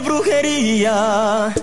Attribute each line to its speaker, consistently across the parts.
Speaker 1: brujería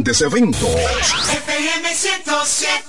Speaker 2: grandes eventos.
Speaker 3: FM 107.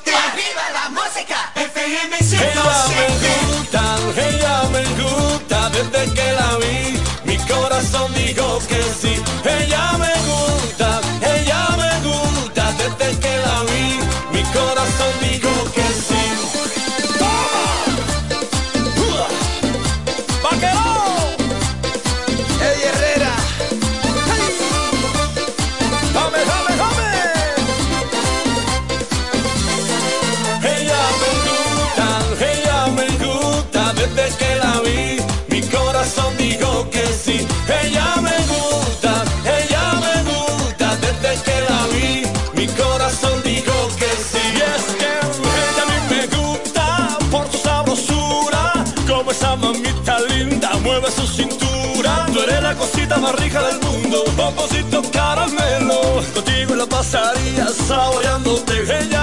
Speaker 3: saboreándote, ella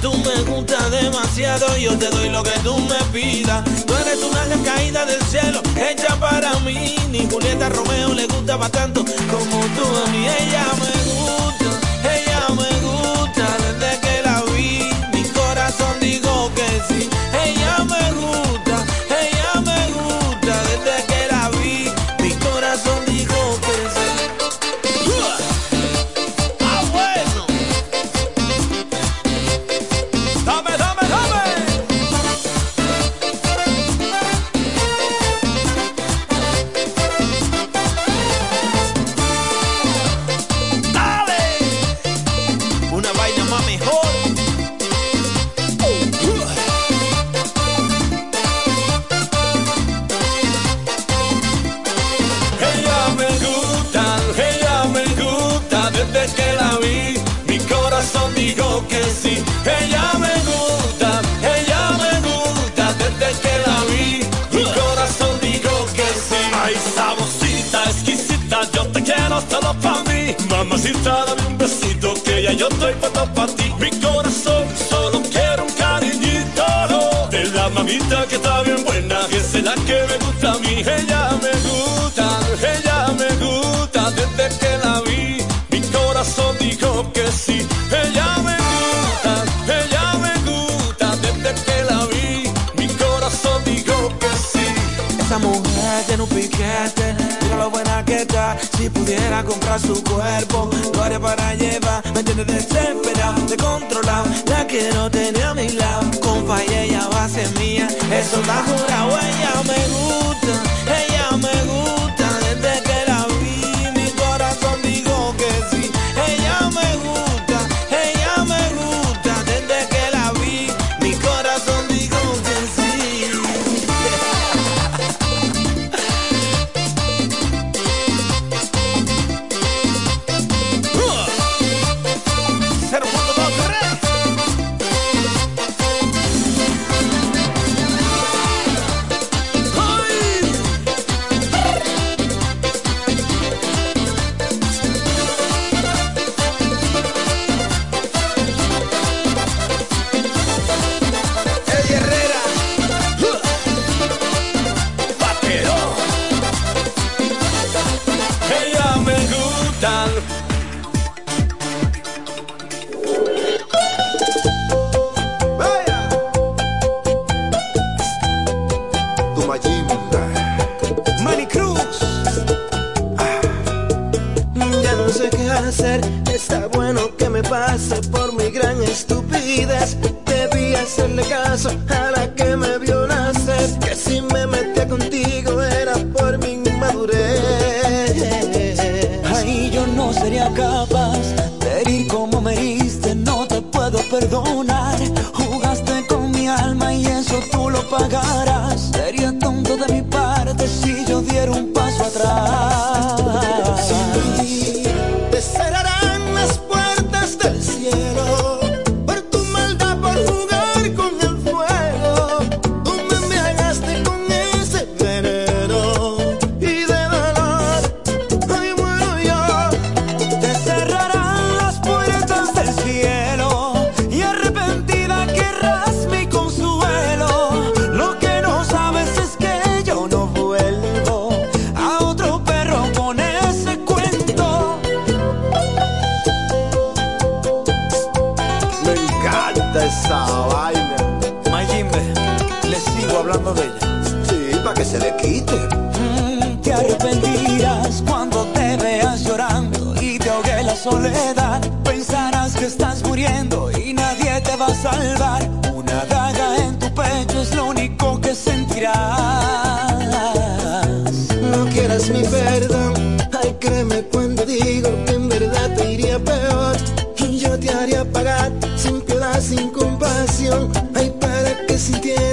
Speaker 4: tú me gustas demasiado, yo te doy lo que tú me pidas. Tú eres una ángel caída del cielo, hecha para mí. Ni Julieta Romeo le gustaba tanto como tú a mí, ella me Mi corazón
Speaker 3: solo quiere un cariñito de la mamita que está bien buena. Que es la que me gusta a mí. Ella me gusta, ella me gusta desde que la vi. Mi corazón dijo que sí. Ella me gusta, ella me gusta desde que la vi. Mi corazón dijo que sí.
Speaker 4: Esa mujer tiene un piquete buena que está. Si pudiera comprar su cuerpo, lo haría para llevar. Me tiene desesperado, descontrolado. La quiero tener a mi lado. Compa, y ella va a ser mía. Eso la jura, ella me gusta.
Speaker 5: compasión. Hay para que
Speaker 6: sintieran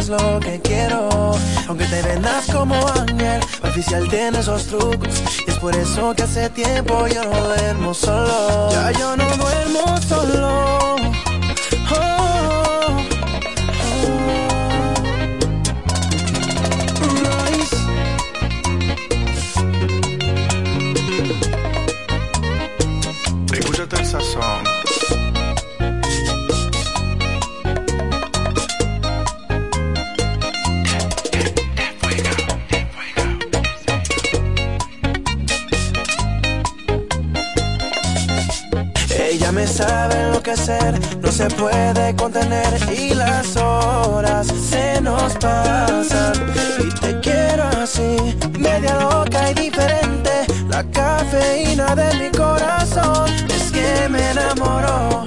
Speaker 6: es
Speaker 5: lo que
Speaker 7: quiero. Aunque te vendas como ángel, oficial tiene esos trucos. Y es por eso que hace tiempo yo no duermo solo. Ya yo no duermo solo saben lo que hacer, no se puede contener y las horas se nos pasan. Y te quiero así, media loca y diferente, la cafeína de mi corazón es que me enamoró.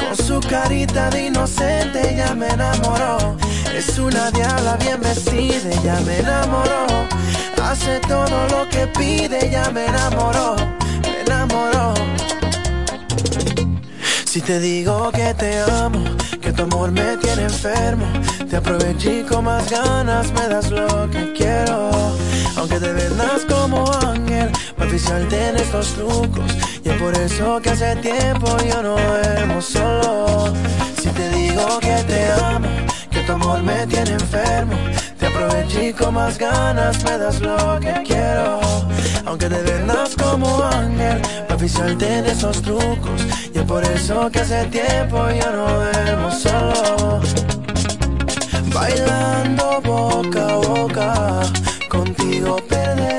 Speaker 7: Con su carita de inocente ya me enamoró. Es una diabla bien vestida, ya me enamoró. Hace todo lo que pide, ya me enamoró Si te digo que te amo, que tu amor me tiene enfermo, te aproveché con más ganas, me das lo que quiero. Aunque te vendas como ángel, para oficiarte en estos trucos. Y es por eso que hace tiempo yo no duermo solo. Si te digo que te amo, que tu amor me tiene enfermo aproveché con más ganas, me das lo que quiero. Aunque te vendas como ángel, papi, salte de esos trucos. Y es por eso que hace tiempo ya no vemos solo. Bailando boca a boca, contigo perder.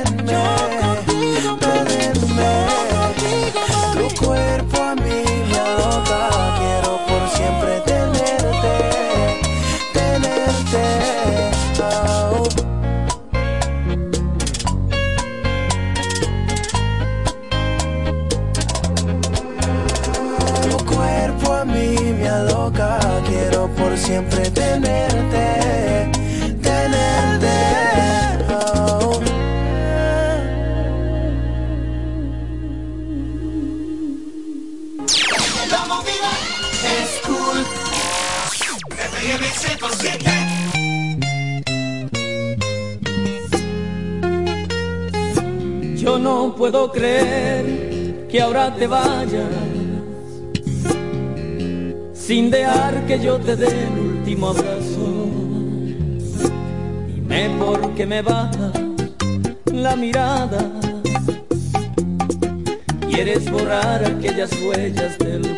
Speaker 7: Siempre tenerte, tenerte. Oh.
Speaker 8: La movida es cool. FM 107.
Speaker 9: Yo no puedo creer que ahora te vayas sin dejar que yo te dé el último abrazo. Dime por qué me baja la mirada. Quieres borrar aquellas huellas del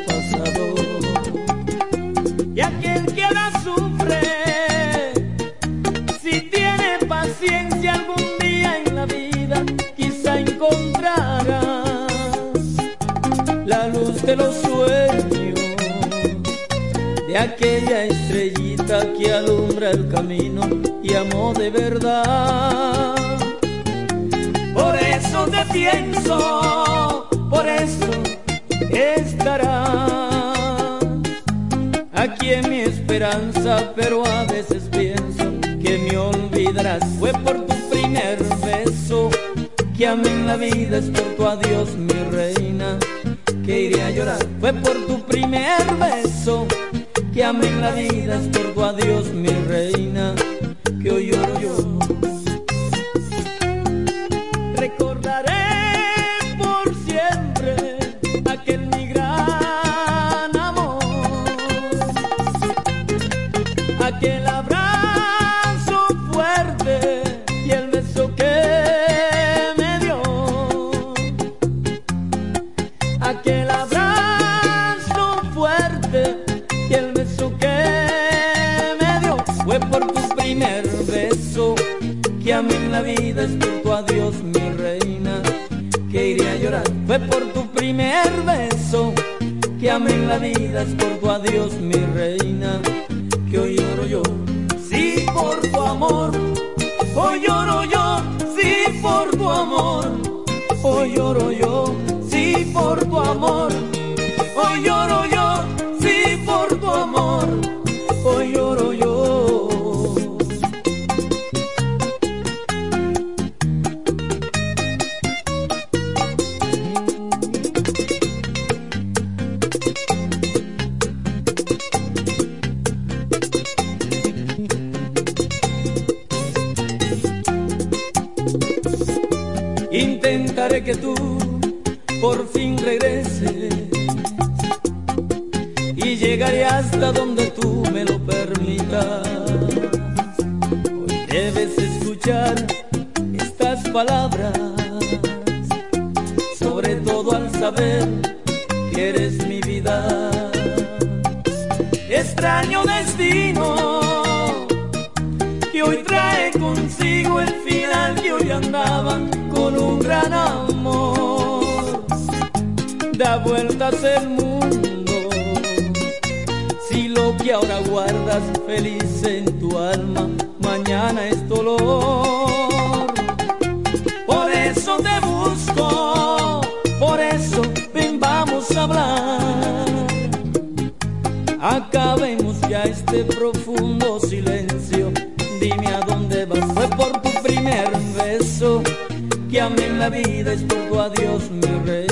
Speaker 9: aquella estrellita que alumbra el camino y amó de verdad. Por eso te pienso, por eso estarás aquí en mi esperanza, pero a veces pienso que me olvidarás. Fue por tu primer beso que amé en la vida, es por tu adiós, mi reina, que iré a llorar. Fue por tu primer en la vida, es por tu adiós, mi reina, Intentaré que tú por fin regreses y llegaré hasta donde tú me lo permitas. Hoy debes escuchar estas palabras, sobre todo al saber que eres mi vida. Extraño destino que hoy trae consigo el final que hoy andaba El mundo si lo que ahora guardas feliz en tu alma mañana es dolor. Por eso te busco, por eso ven vamos a hablar. Acabemos ya este profundo silencio. Dime a dónde vas. Fue por tu primer beso que amé en la vida. Es tu adiós, mi reina,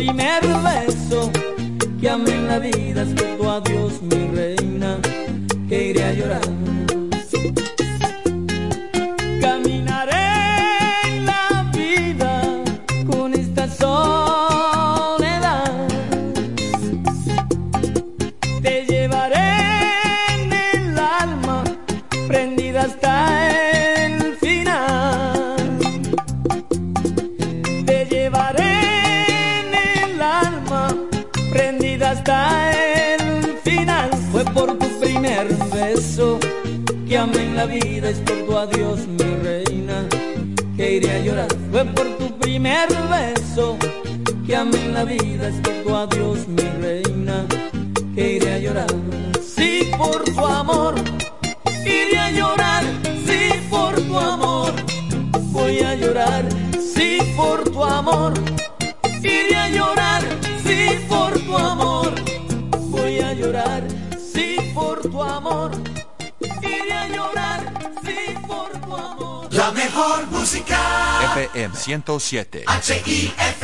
Speaker 9: primer beso que amé en la vida.
Speaker 10: 107.
Speaker 11: H-I-F-K.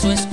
Speaker 12: su espalda.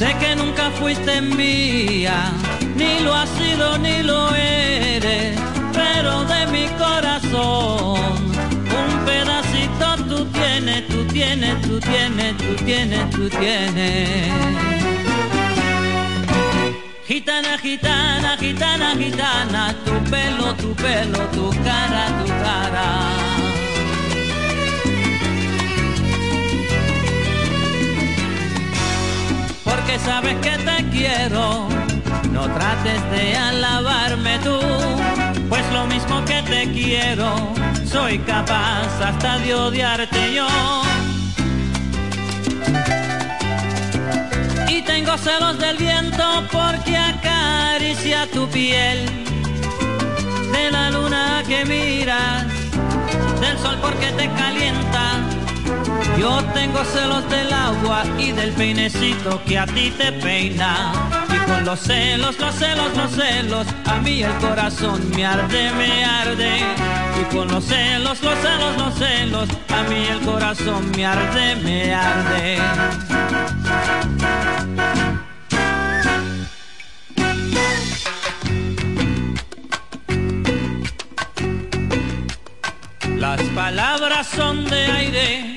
Speaker 12: Sé que nunca fuiste mía, ni lo has sido ni lo eres, pero de mi corazón un pedacito tú tienes, tú tienes, tú tienes, tú tienes, tú tienes. Gitana, gitana, gitana, gitana, tu pelo, tu pelo, tu cara, tu cara. Porque sabes que te quiero. No trates de alabarme tú, pues lo mismo que te quiero, soy capaz hasta de odiarte yo. Y tengo celos del viento porque acaricia tu piel, de la luna que miras, del sol porque te calienta. Yo tengo celos del agua y del peinecito que a ti te peina. Y con los celos, los celos, los celos, a mí el corazón me arde, me arde. Y con los celos, los celos, los celos, a mí el corazón me arde, me arde. Las palabras son de aire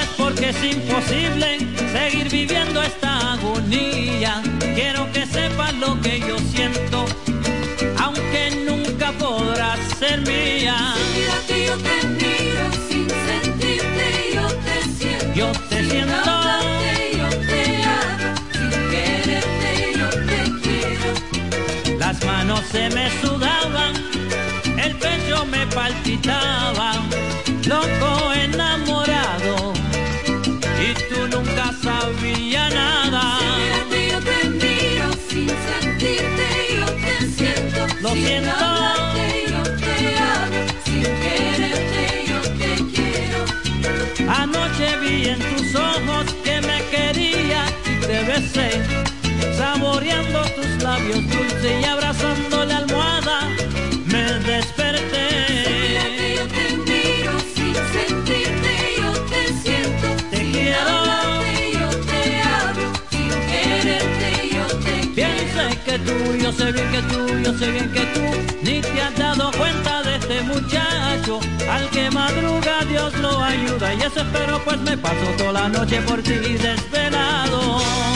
Speaker 12: Es porque es imposible seguir viviendo esta agonía. Quiero que sepas lo que yo siento, aunque nunca podrás ser mía.
Speaker 13: Sin mirarte yo te
Speaker 12: se me sudaban, el pecho me palpitaba, labios dulces y abrazando la almohada, me desperté.
Speaker 13: Yo te miro, sin sentirte yo te siento,
Speaker 12: Te
Speaker 13: sin
Speaker 12: quiero.
Speaker 13: hablarte yo te hablo, sin quererte yo te
Speaker 12: Bien
Speaker 13: quiero.
Speaker 12: que tú, yo sé bien que tú, yo sé bien que tú, ni te has dado cuenta de este muchacho, al que madruga Dios lo ayuda, y eso espero pues me paso toda la noche por ti desvelado.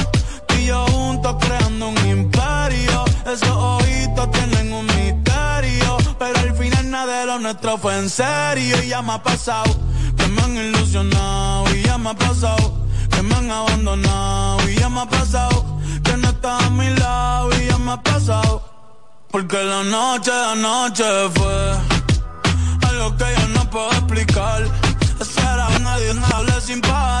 Speaker 3: Yo juntos creando un imperio. Esos ojitos tienen un misterio. Pero al final nada de lo nuestro fue en serio. Y ya me ha pasado que me han ilusionado. Y ya me ha pasado que me han abandonado. Y ya me ha pasado que no estás a mi lado. Y ya me ha pasado. Porque la noche, la noche fue algo que yo no puedo explicar. A nadie hable sin parar.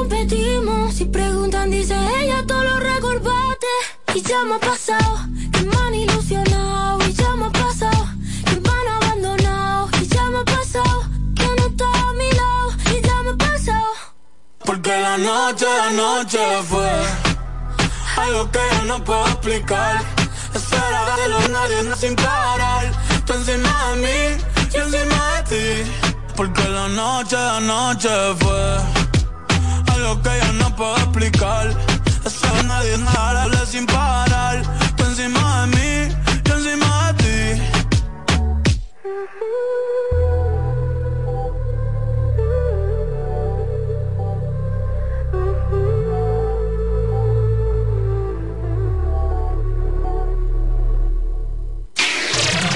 Speaker 14: Si preguntan, dice ella, todo lo recorbate. Y ya me ha pasado que me han ilusionado. Y ya me ha pasado que me han abandonado. Y ya me ha pasado que no está a mi lado. Y ya me ha pasado.
Speaker 3: Porque la noche, la noche fue algo que yo no puedo explicar. Estar de los nadie sin parar. Tú encima de mí, yo encima de ti. Porque la noche, la noche fue algo que yo no puedo explicar. Estar nadie no hable sin parar. Tú encima de mí, yo encima de ti.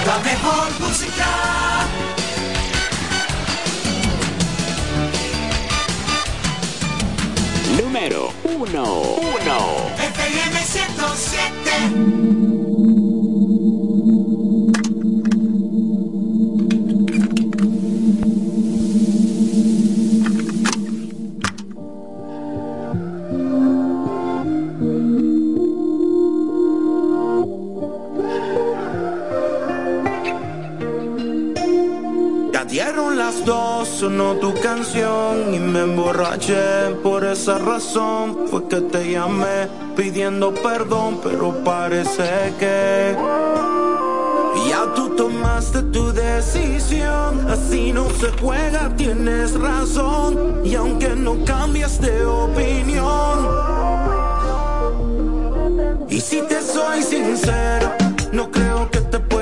Speaker 11: La mejor
Speaker 15: Número 1. 1.
Speaker 11: FM 107.
Speaker 16: Sonó tu canción y me emborraché. Por esa razón fue que te llamé pidiendo perdón, pero parece que ya tú tomaste tu decisión. Así no se juega, tienes razón. Y aunque no cambias de opinión, y si te soy sincero, no creo que te pueda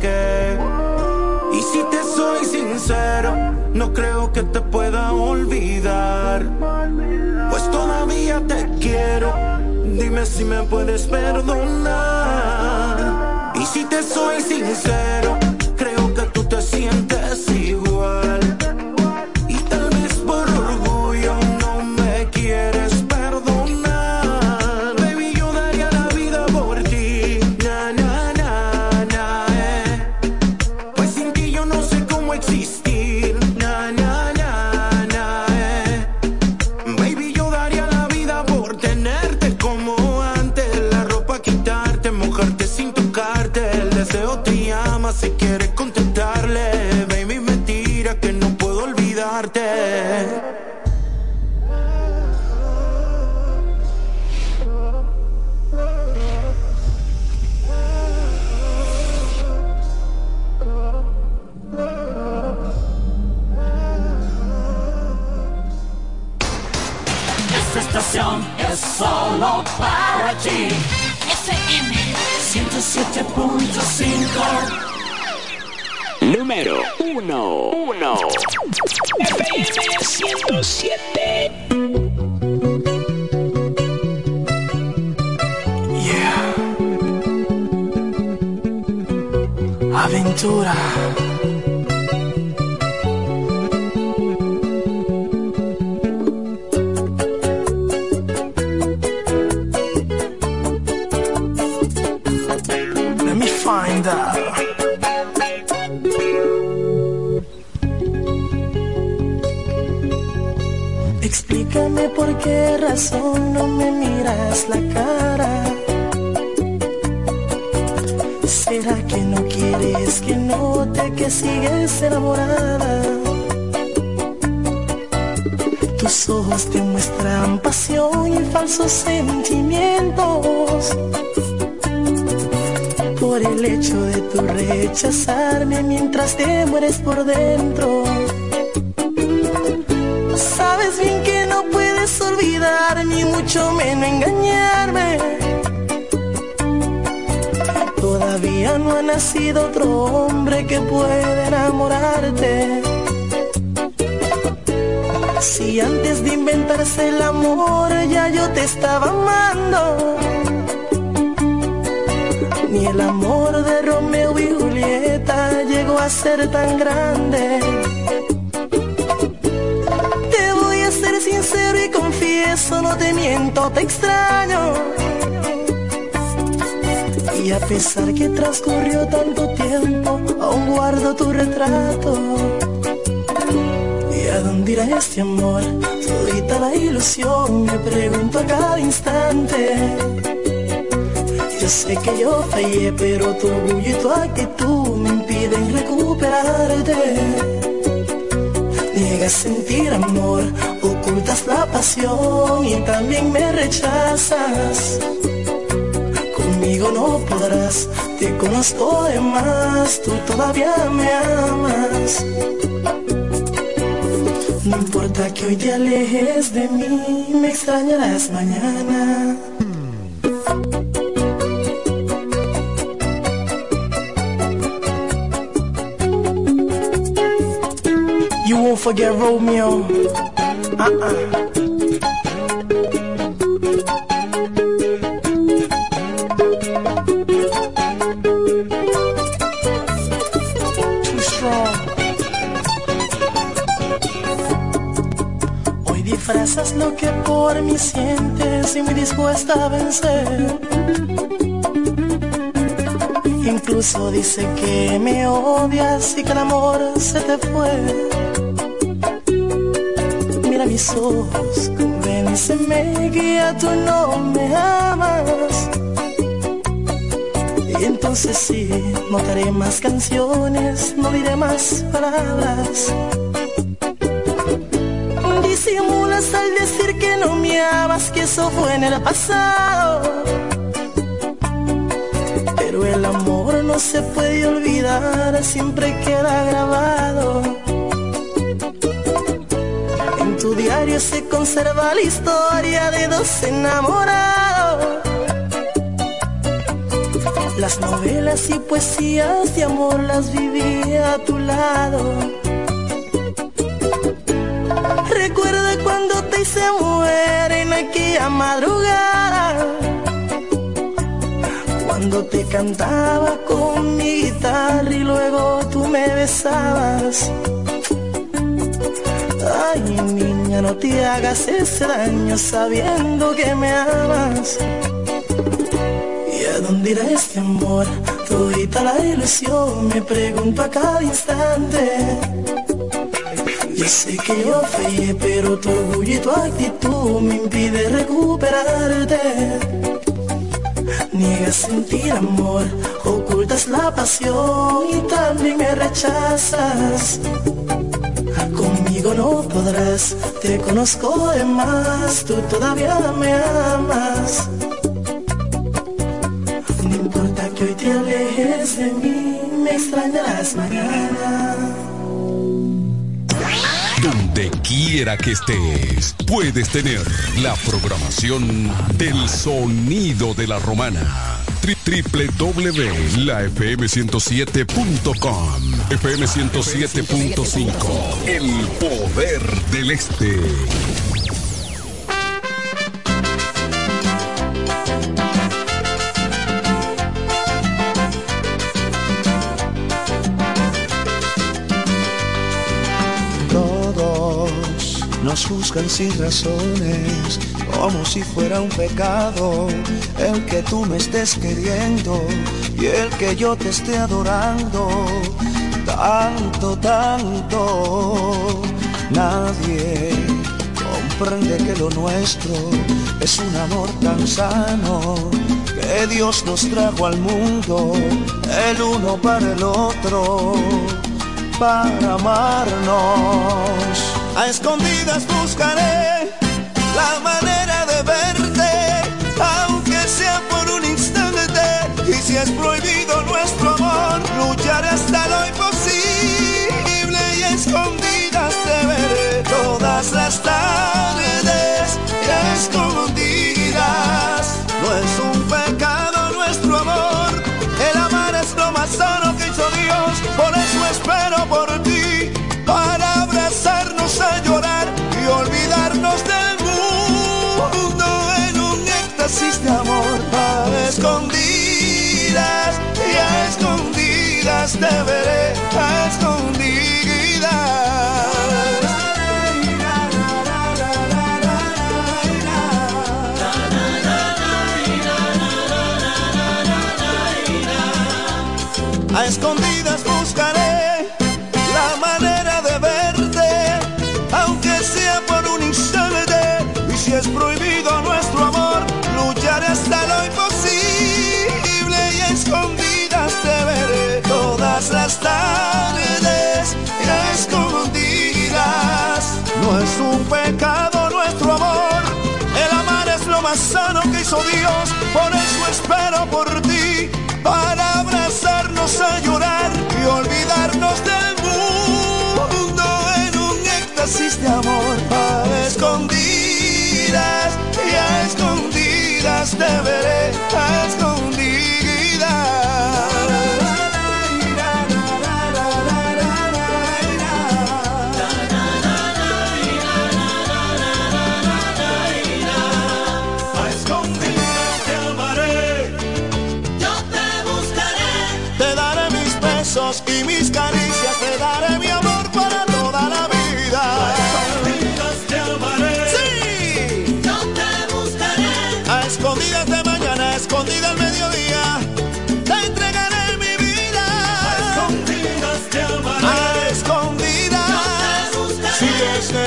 Speaker 16: que. Y
Speaker 3: si te soy sincero, no creo que te pueda olvidar. Pues todavía te quiero, dime si me puedes perdonar. Y si te soy sincero,
Speaker 11: 107
Speaker 16: Aventura. Qué razón no me miras la cara. ¿Será que no quieres que note que sigues enamorada? Tus ojos te muestran pasión y falsos sentimientos. Por el hecho de tu rechazarme mientras te mueres por dentro. Sabes bien que no puedes olvidar ni mucho menos engañarme. Todavía no ha nacido otro hombre que pueda enamorarte. Si antes de inventarse el amor ya yo te estaba amando. Ni el amor de Romeo y Julieta llegó a ser tan grande. Sincero y confieso, no te miento, te extraño. Y a pesar que transcurrió tanto tiempo, aún guardo tu retrato. ¿Y a dónde irá este amor? Todita la ilusión, me pregunto a cada instante. Yo sé que yo fallé, pero tu orgullo y tu actitud me impiden recuperarte. Niegas sentir amor, ocultas la pasión y también me rechazas. Conmigo no podrás, te conozco de más, tú todavía me amas. No importa que hoy te alejes de mí, me extrañarás mañana. You won't forget Romeo. Hoy disfrazas lo que por mí sientes y muy dispuesta a vencer. Incluso dice que me odias y que el amor se te fue. Mis ojos, convénceme que ya tú no me amas. Y Entonces sí, no te haré más canciones, no diré más palabras. Disimulas al decir que no me amas, que eso fue en el pasado. Pero el amor no se puede olvidar, siempre queda grabado. Diario se conserva la historia de dos enamorados. Las novelas y poesías de amor las viví a tu lado. Recuerda cuando te hice mujer en aquella madrugada. Cuando te cantaba con mi guitarra y luego tú me besabas. Ay, no te hagas ese daño sabiendo que me amas. ¿Y a dónde irá este amor? Todita la ilusión, me pregunto a cada instante. Yo sé que yo fallé, pero tu orgullo y tu actitud me impide recuperarte. Niegas sentir amor, ocultas la pasión y también me rechazas. Conmigo no podrás, te conozco de más, tú todavía me amas. No importa que hoy te alejes de mí, me extrañarás mañana.
Speaker 2: Donde quiera que estés, puedes tener la programación del sonido de la romana. Tri- www.lafm107.com FM 107.5 El poder del este.
Speaker 17: Todos nos juzgan sin razones, como si fuera un pecado el que tú me estés queriendo y el que yo te esté adorando. Tanto, tanto, nadie comprende que lo nuestro es un amor tan sano que Dios nos trajo al mundo, el uno para el otro para amarnos. A escondidas buscaré la manera de verte, aunque sea por un instante. Y si es prohibido escondidas y a escondidas te veré, a escondidas. Escondidas sano que hizo Dios, por eso espero por ti para abrazarnos a llorar y olvidarnos del mundo. En un éxtasis de amor a escondidas y a escondidas te veré a escondidas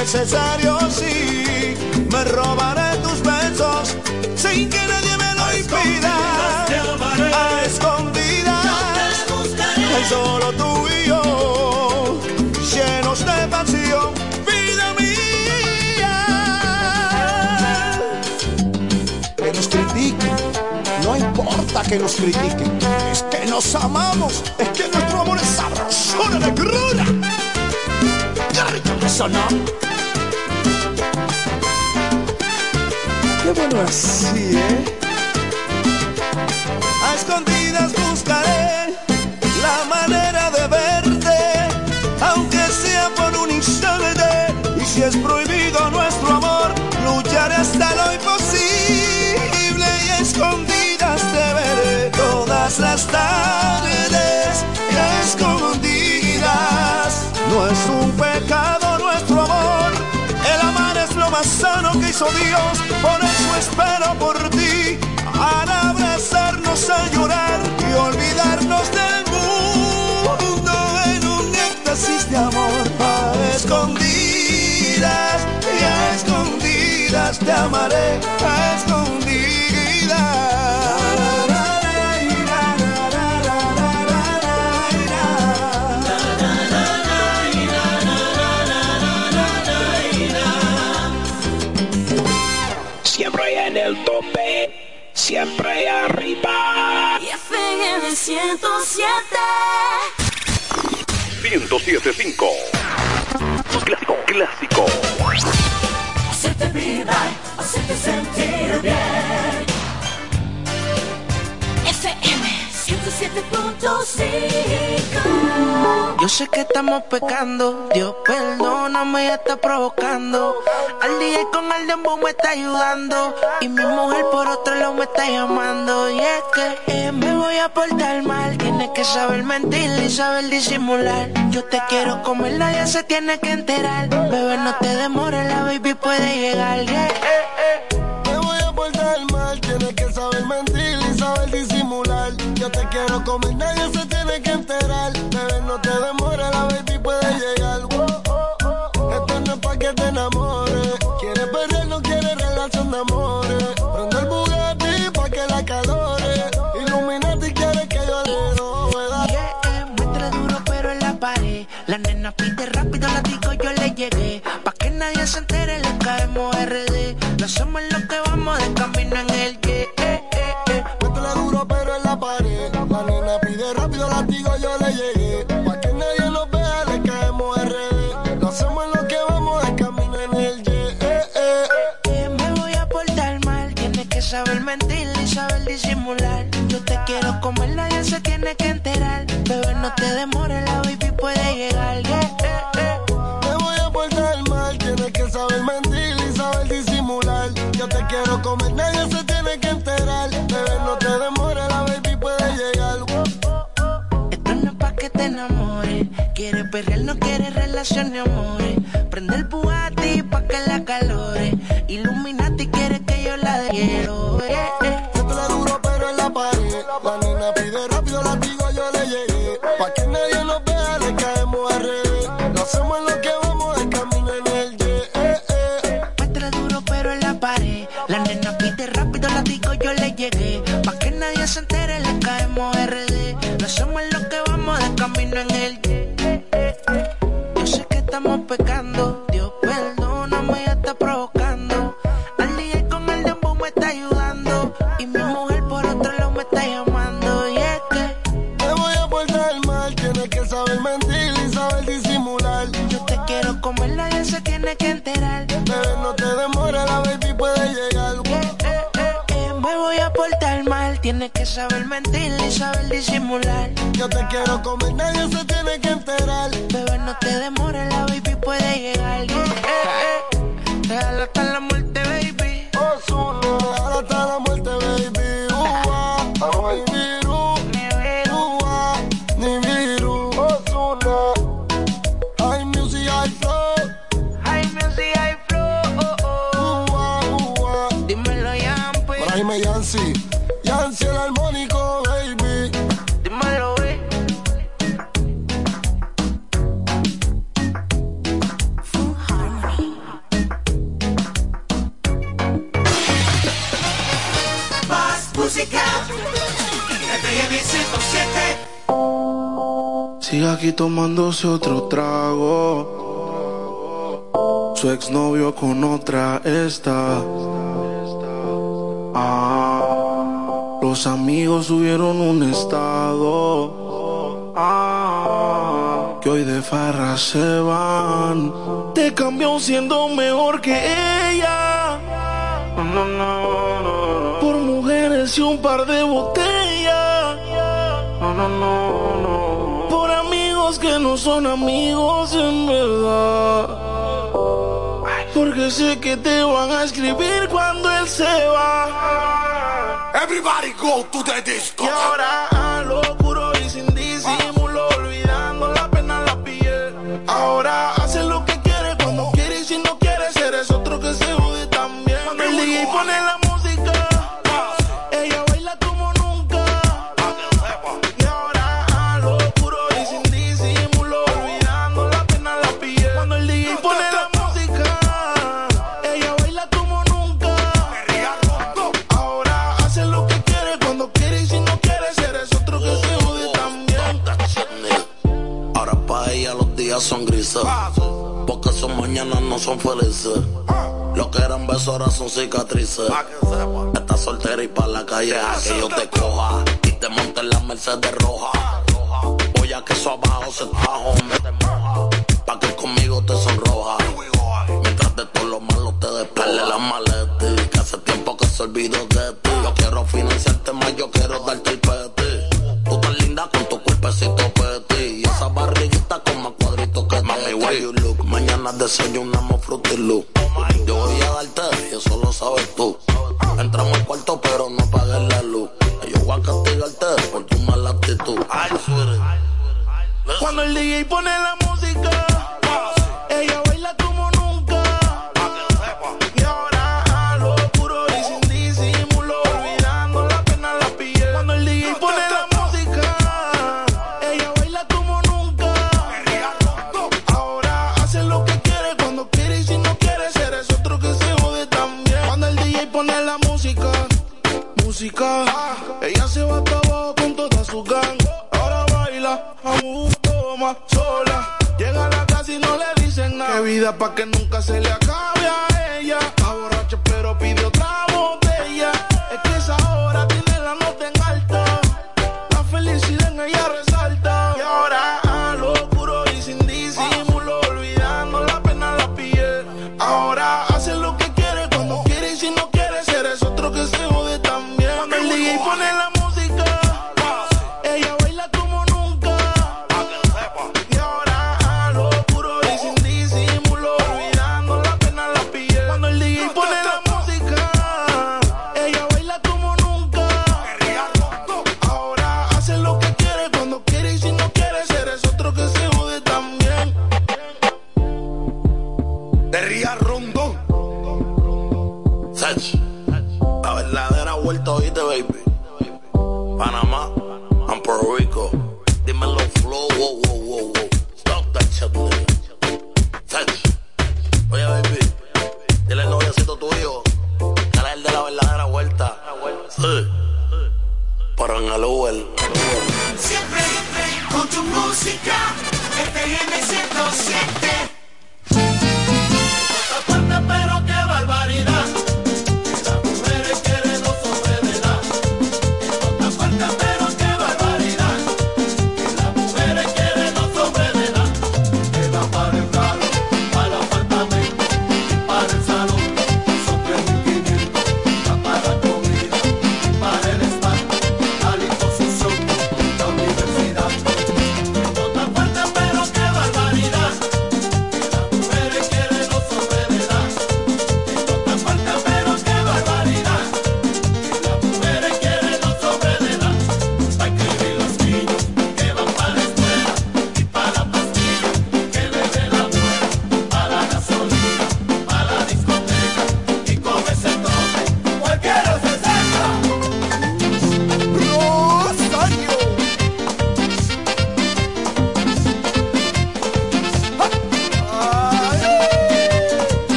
Speaker 17: necesario, sí, me robaré tus besos sin que nadie me lo impida.
Speaker 18: te amaré.
Speaker 17: A escondidas,
Speaker 3: Tan solo tú y yo, llenos de pasión, vida mía. Que nos critiquen, no importa que nos critiquen, es que nos amamos, es que nuestro amor es sabrosura de cruda. Qué bueno así, ¿eh? Más sano que hizo Dios, por eso espero por ti. Al abrazarnos a llorar y olvidarnos del mundo en un éxtasis de amor a escondidas y a escondidas te amaré a
Speaker 19: Siempre
Speaker 14: 107.
Speaker 2: 1075. Clásico, clásico.
Speaker 11: Hacerte vibrar, hacerte sentir bien. FM 107.5
Speaker 20: Yo sé que estamos pecando, Dios perdóname, ya está provocando. Al día con el dembow me está ayudando y mi mujer por otro lado me está llamando. Y es que eh, me voy a portar mal, tienes que saber mentir y saber disimular. Yo te quiero comer, nadie se tiene que enterar. Bebé, no te demores, la baby puede llegar. Eh, eh.
Speaker 3: Yo te quiero comer, nadie se tiene que enterar. Bebé, no te demores, la baby puede llegar. Esto no es pa' que te enamores. Quieres perder, no quieres relación de amores. Prende el Bugatti pa' que la calore. Illuminati quiere que yo le robe.
Speaker 20: Yeah, eh, duro pero en la pared. La nena pide rápido, la digo yo le llegué. Pa' que nadie se entere, le caemos RD. No somos los quieres comer, nadie se
Speaker 21: subieron un estado. Ah, que hoy de farra se van. Te cambió siendo mejor que ella. Por mujeres y un par de botellas. No no no no. Por amigos que no son amigos en verdad. Porque sé que te van a escribir cuando él se va.
Speaker 22: Everybody go to the disco.
Speaker 23: son grises. Porque son mañanas no son felices. Lo que eran besos ahora son cicatrices. Estás soltera y pa' la calle a que yo te coja. Y te monte en la Mercedes roja. Voy a que eso abajo se tajo. Pa' que conmigo te sonroja. Mientras de todo lo malo te despele la maleta. Que hace tiempo que se olvidó corazón yo
Speaker 22: una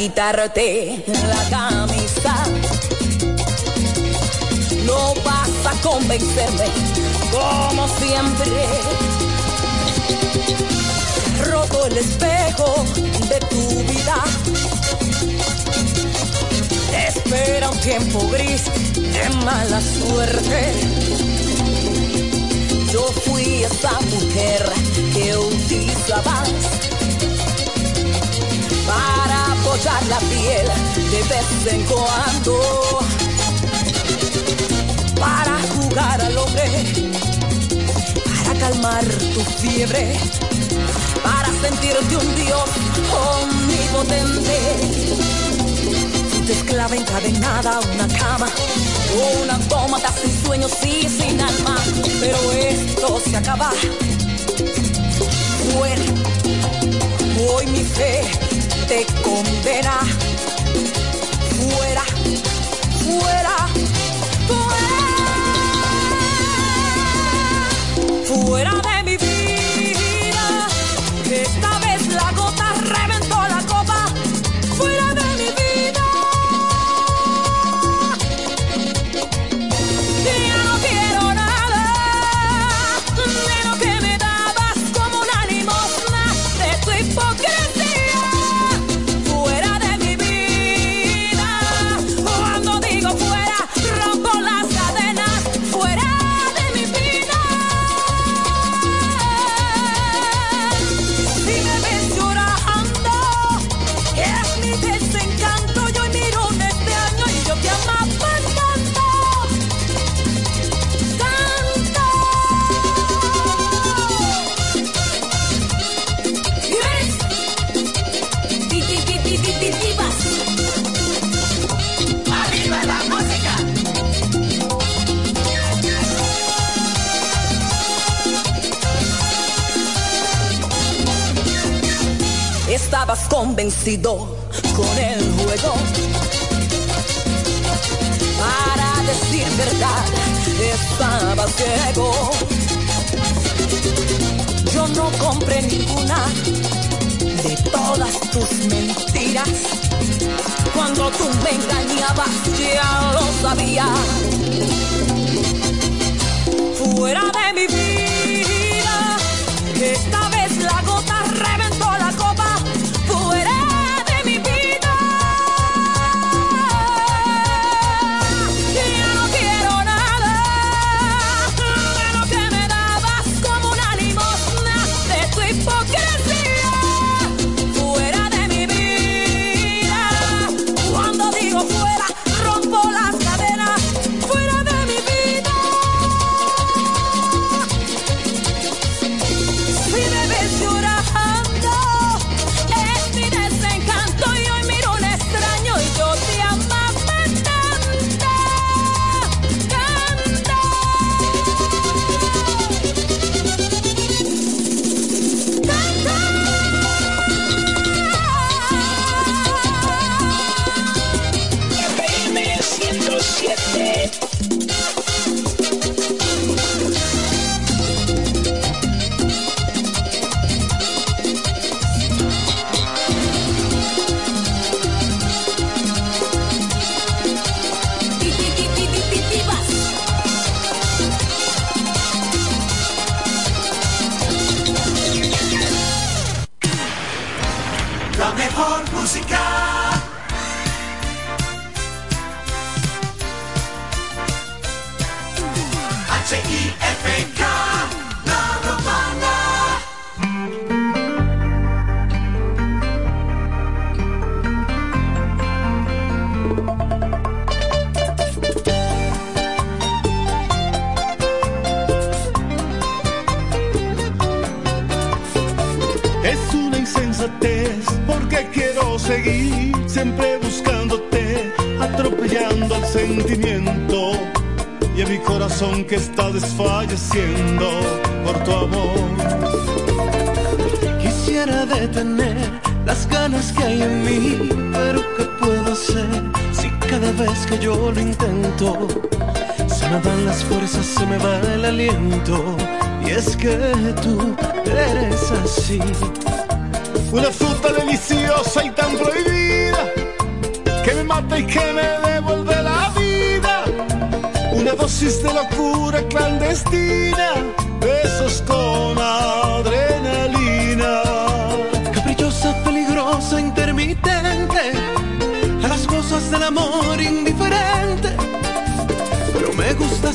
Speaker 22: quitarte. pero esto se acaba. Bueno, hoy mi fe te condena. con el juego. Para decir verdad, estaba ciego. Yo no compré ninguna de todas tus mentiras. Cuando tú me engañabas, ya lo sabía. Fuera de mi vida,
Speaker 17: estaba cada vez que yo lo intento se me van las fuerzas, se me va el aliento? Y es que tú eres así.
Speaker 24: Una fruta deliciosa y tan prohibida que me mata y que me devuelve la vida. Una dosis de locura clandestina, besos con adrenalina.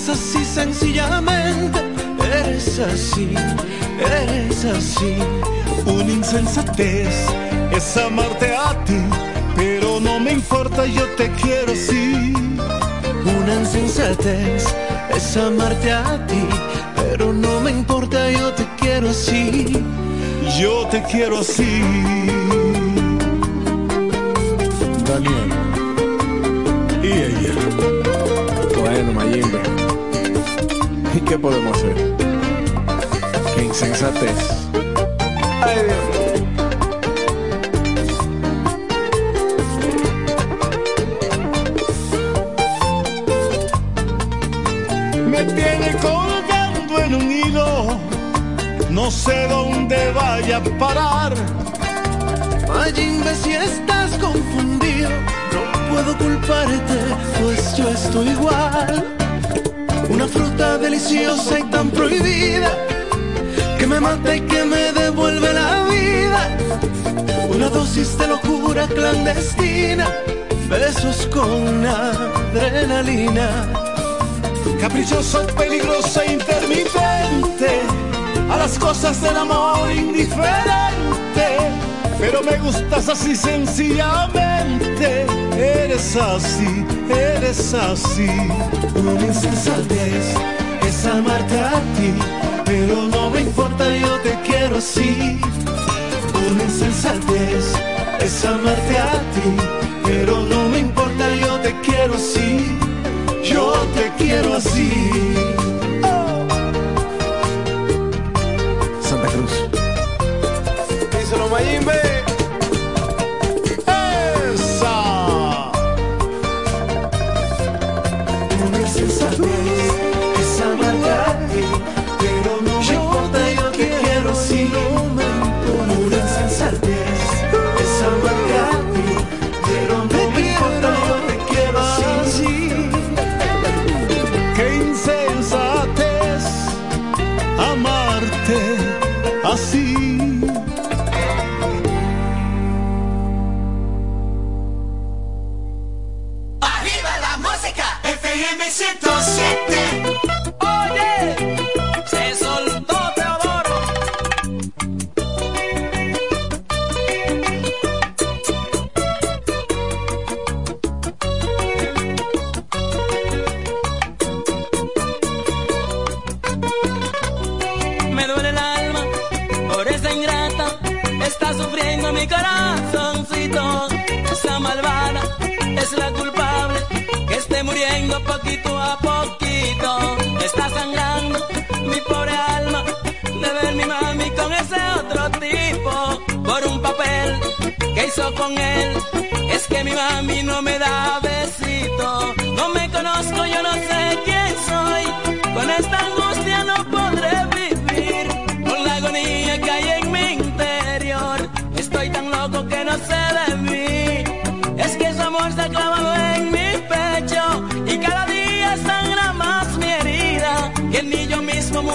Speaker 17: Gustas así sencillamente, eres así, eres así.
Speaker 24: Una insensatez es amarte a ti, pero no me importa, yo te quiero así.
Speaker 17: Una insensatez es amarte a ti, pero no me importa, yo te quiero así.
Speaker 24: Yo te quiero así.
Speaker 25: Daniel. Y ella. Bueno, Mayimbe. ¿Y qué podemos hacer? Qué insensatez. Ay, Dios.
Speaker 24: Me tiene colgando en un hilo, no sé dónde vaya a parar.
Speaker 17: Mayimbe, si estás confundido, no puedo culparte, pues yo estoy igual. Una fruta deliciosa y tan prohibida, que me mata y que me devuelve la vida. Una dosis de locura clandestina, besos con adrenalina.
Speaker 24: Caprichoso, peligroso e intermitente, a las cosas del amor indiferente. Pero me gustas así sencillamente, eres así, eres así.
Speaker 17: Insensatez es amarte a ti, pero no me importa, yo te quiero así. Una insensatez es amarte a ti, pero no me importa, yo te quiero así. Yo te quiero así.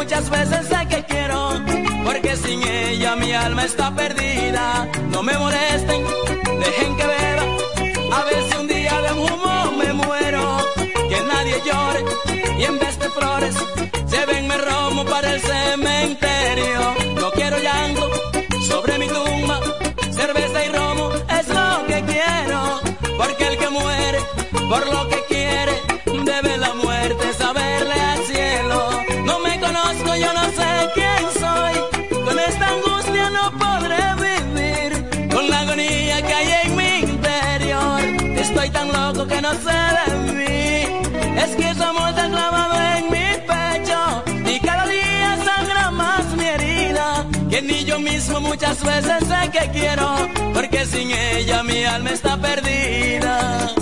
Speaker 26: Muchas veces sé que quiero. Porque sin ella mi alma está perdida. No me molesten, dejen que beba. A ver si un día de humo me muero. Que nadie llore y en vez de flores llévenme romo para el cementerio. No quiero llanto por lo que quiere debe la muerte saberle al cielo. No me conozco, yo no sé quién soy. Con esta angustia no podré vivir. Con la agonía que hay en mi
Speaker 27: Estoy tan loco que no sé de mí. Es que su amor está clavado en mi pecho y cada día sangra más mi herida. Que ni yo mismo muchas veces sé que quiero, porque sin ella mi alma está perdida.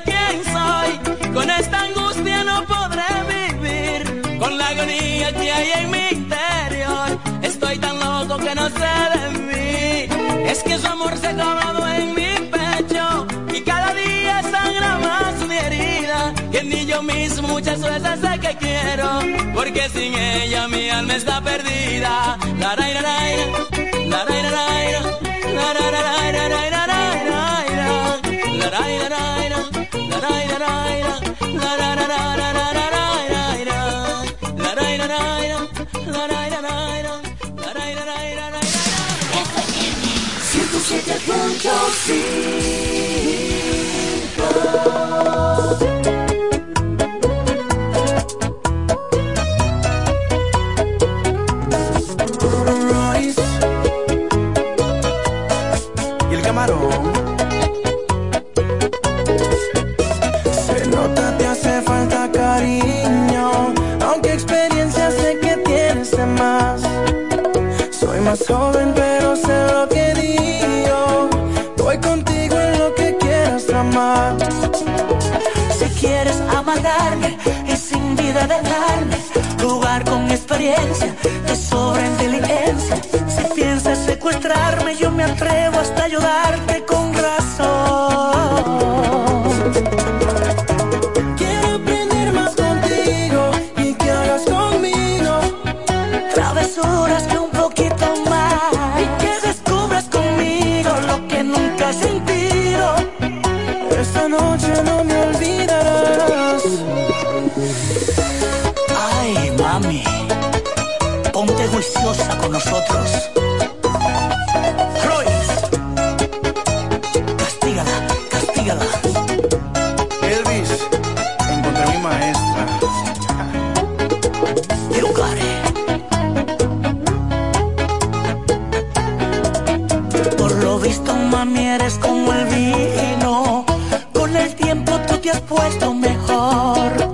Speaker 27: Quién soy, con esta angustia no podré vivir, con la agonía que hay en mi interior, estoy tan loco que no sé de mí, es que su amor se ha clavado en mi pecho y cada día sangra más mi herida que ni yo mismo muchas veces sé que quiero porque sin ella mi alma está perdida la la la la la la ra, ra, la ra, ra, ra, la ra, ra, ra, ra, la
Speaker 28: Punto cinco. Secuestrarme, yo me atrevo hasta ayudarte
Speaker 16: amor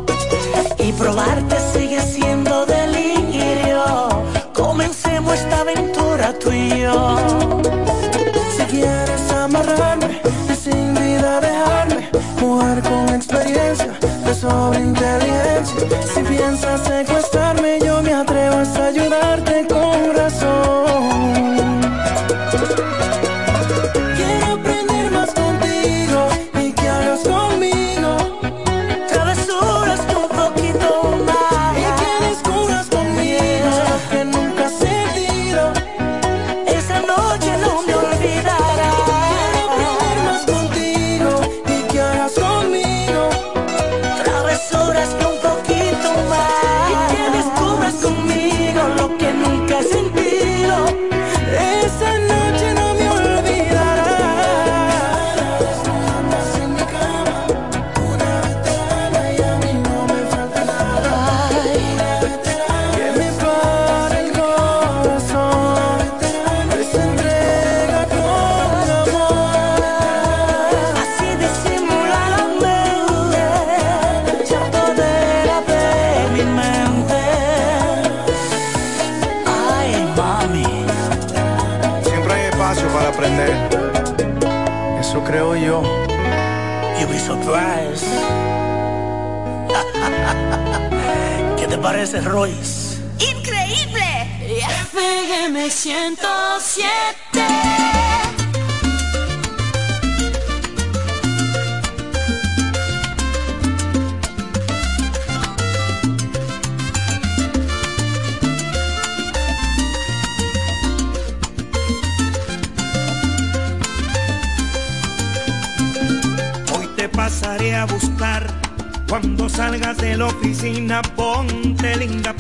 Speaker 28: parece, Royce?
Speaker 29: ¡Increíble!
Speaker 28: FM 107.
Speaker 30: Cuando salgas de la oficina, ponte linda,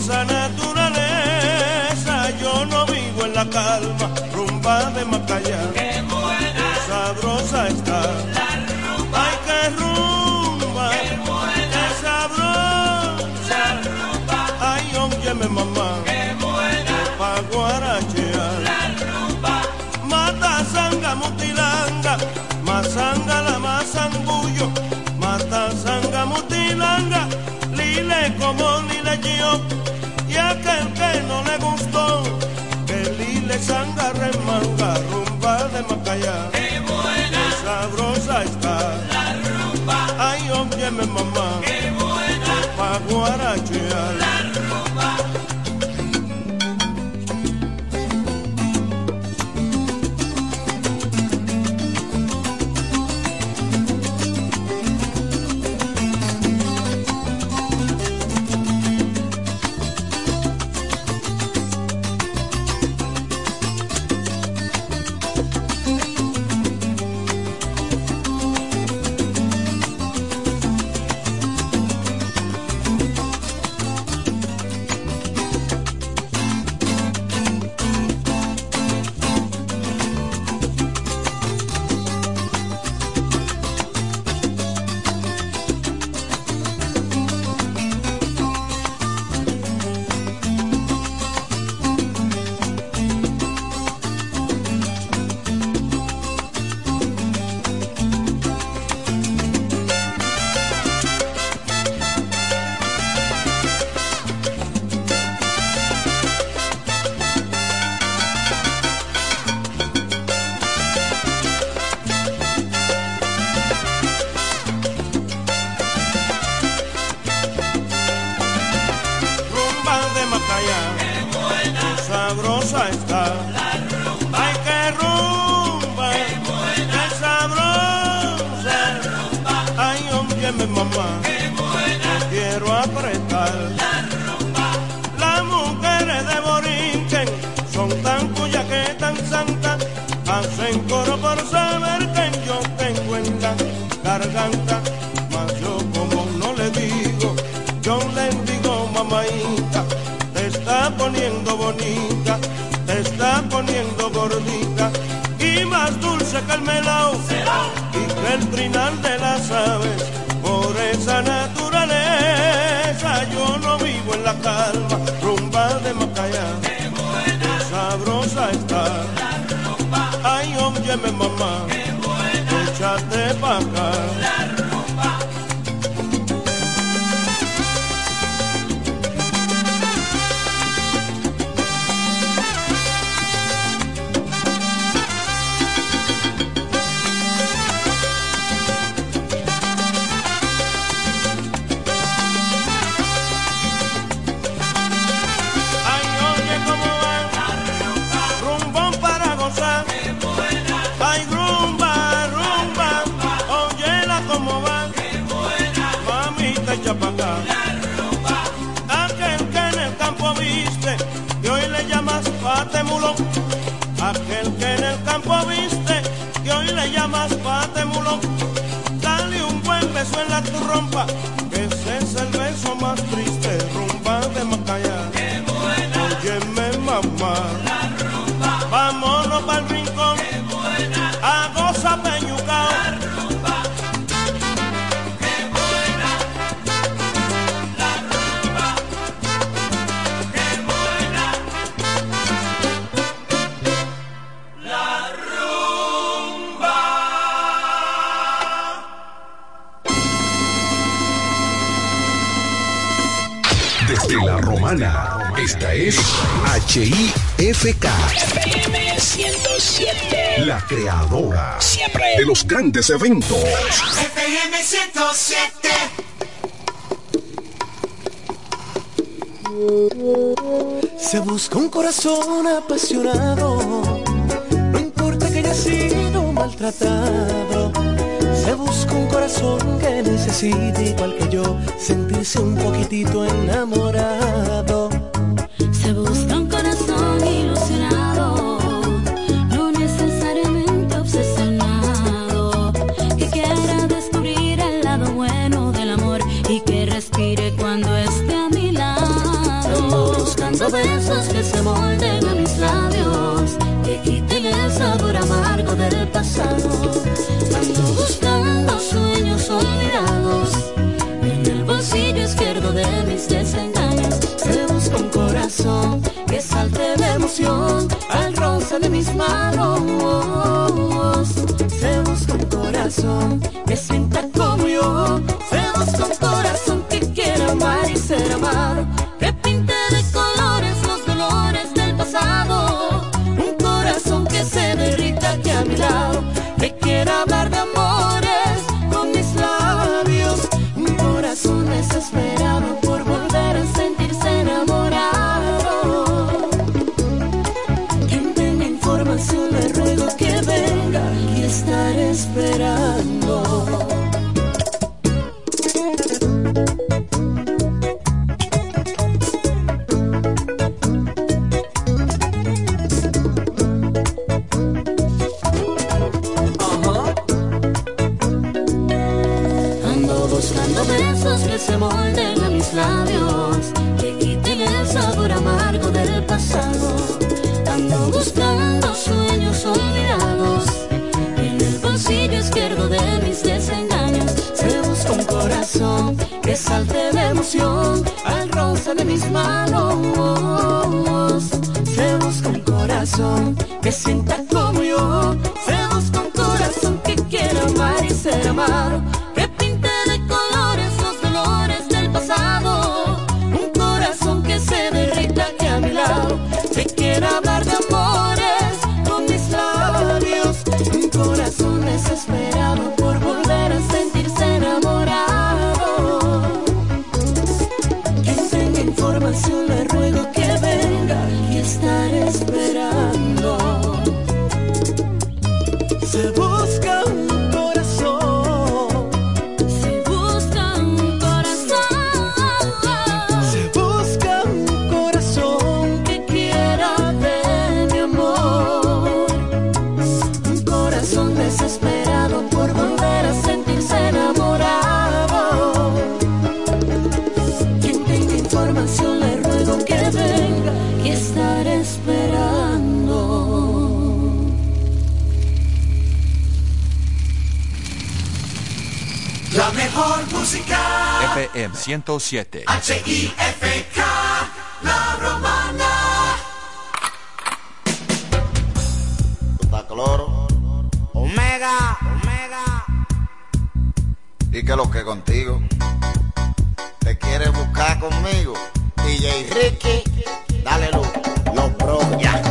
Speaker 31: esa naturaleza. Yo no vivo en la calma, rumba de Macaya.
Speaker 28: Qué buena,
Speaker 31: sabrosa está.
Speaker 28: La rumba,
Speaker 31: ay qué rumba,
Speaker 28: qué buena,
Speaker 31: qué sabrosa.
Speaker 28: La rumba,
Speaker 31: ay óyeme mamá,
Speaker 28: qué buena,
Speaker 31: pa guarachear.
Speaker 28: La rumba,
Speaker 31: mata sanga mutilanga, mazanga la mazangullo, mata sanga mutilanga dile como dile yo, y aquel que no le gustó, que dile sanga remanga, rumba de Macaya.
Speaker 28: ¡Qué buena!
Speaker 31: Sabrosa está
Speaker 28: la rumba!
Speaker 31: ¡Ay, óyeme mamá!
Speaker 28: ¡Qué buena!
Speaker 31: Pa' guarachear.
Speaker 2: HIFK.
Speaker 19: FM 107.
Speaker 2: La creadora.
Speaker 19: Siempre.
Speaker 2: De los grandes eventos.
Speaker 32: FM 107.
Speaker 16: Se busca un corazón apasionado. No importa que haya sido maltratado. Se busca un corazón que necesite, igual que yo, sentirse un poquitito enamorado
Speaker 33: some 107.
Speaker 32: H-I-F-K, la romana.
Speaker 34: Cloro. Omega, Omega. ¿Y qué lo que contigo? ¿Te quieres buscar conmigo? DJ Ricky, dale luz. Los bros. Ya.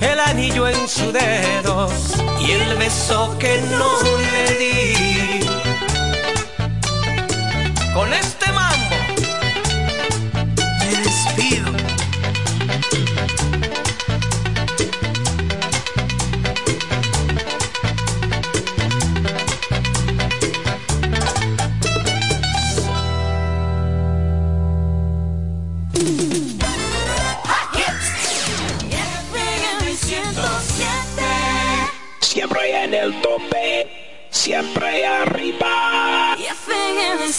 Speaker 34: el
Speaker 11: anillo en su dedo y el beso que no le di. Con
Speaker 19: esto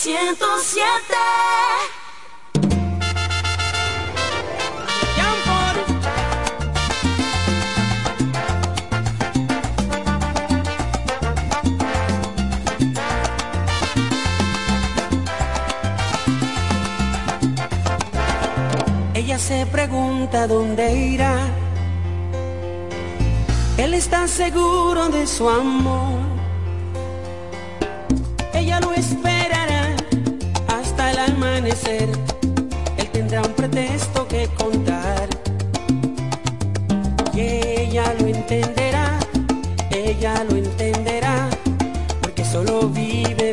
Speaker 19: 107.
Speaker 35: Ella se pregunta dónde irá. Él está seguro de su amor. Ella no está amanecer, él tendrá un pretexto que contar. Y ella lo entenderá, ella lo entenderá, porque solo vive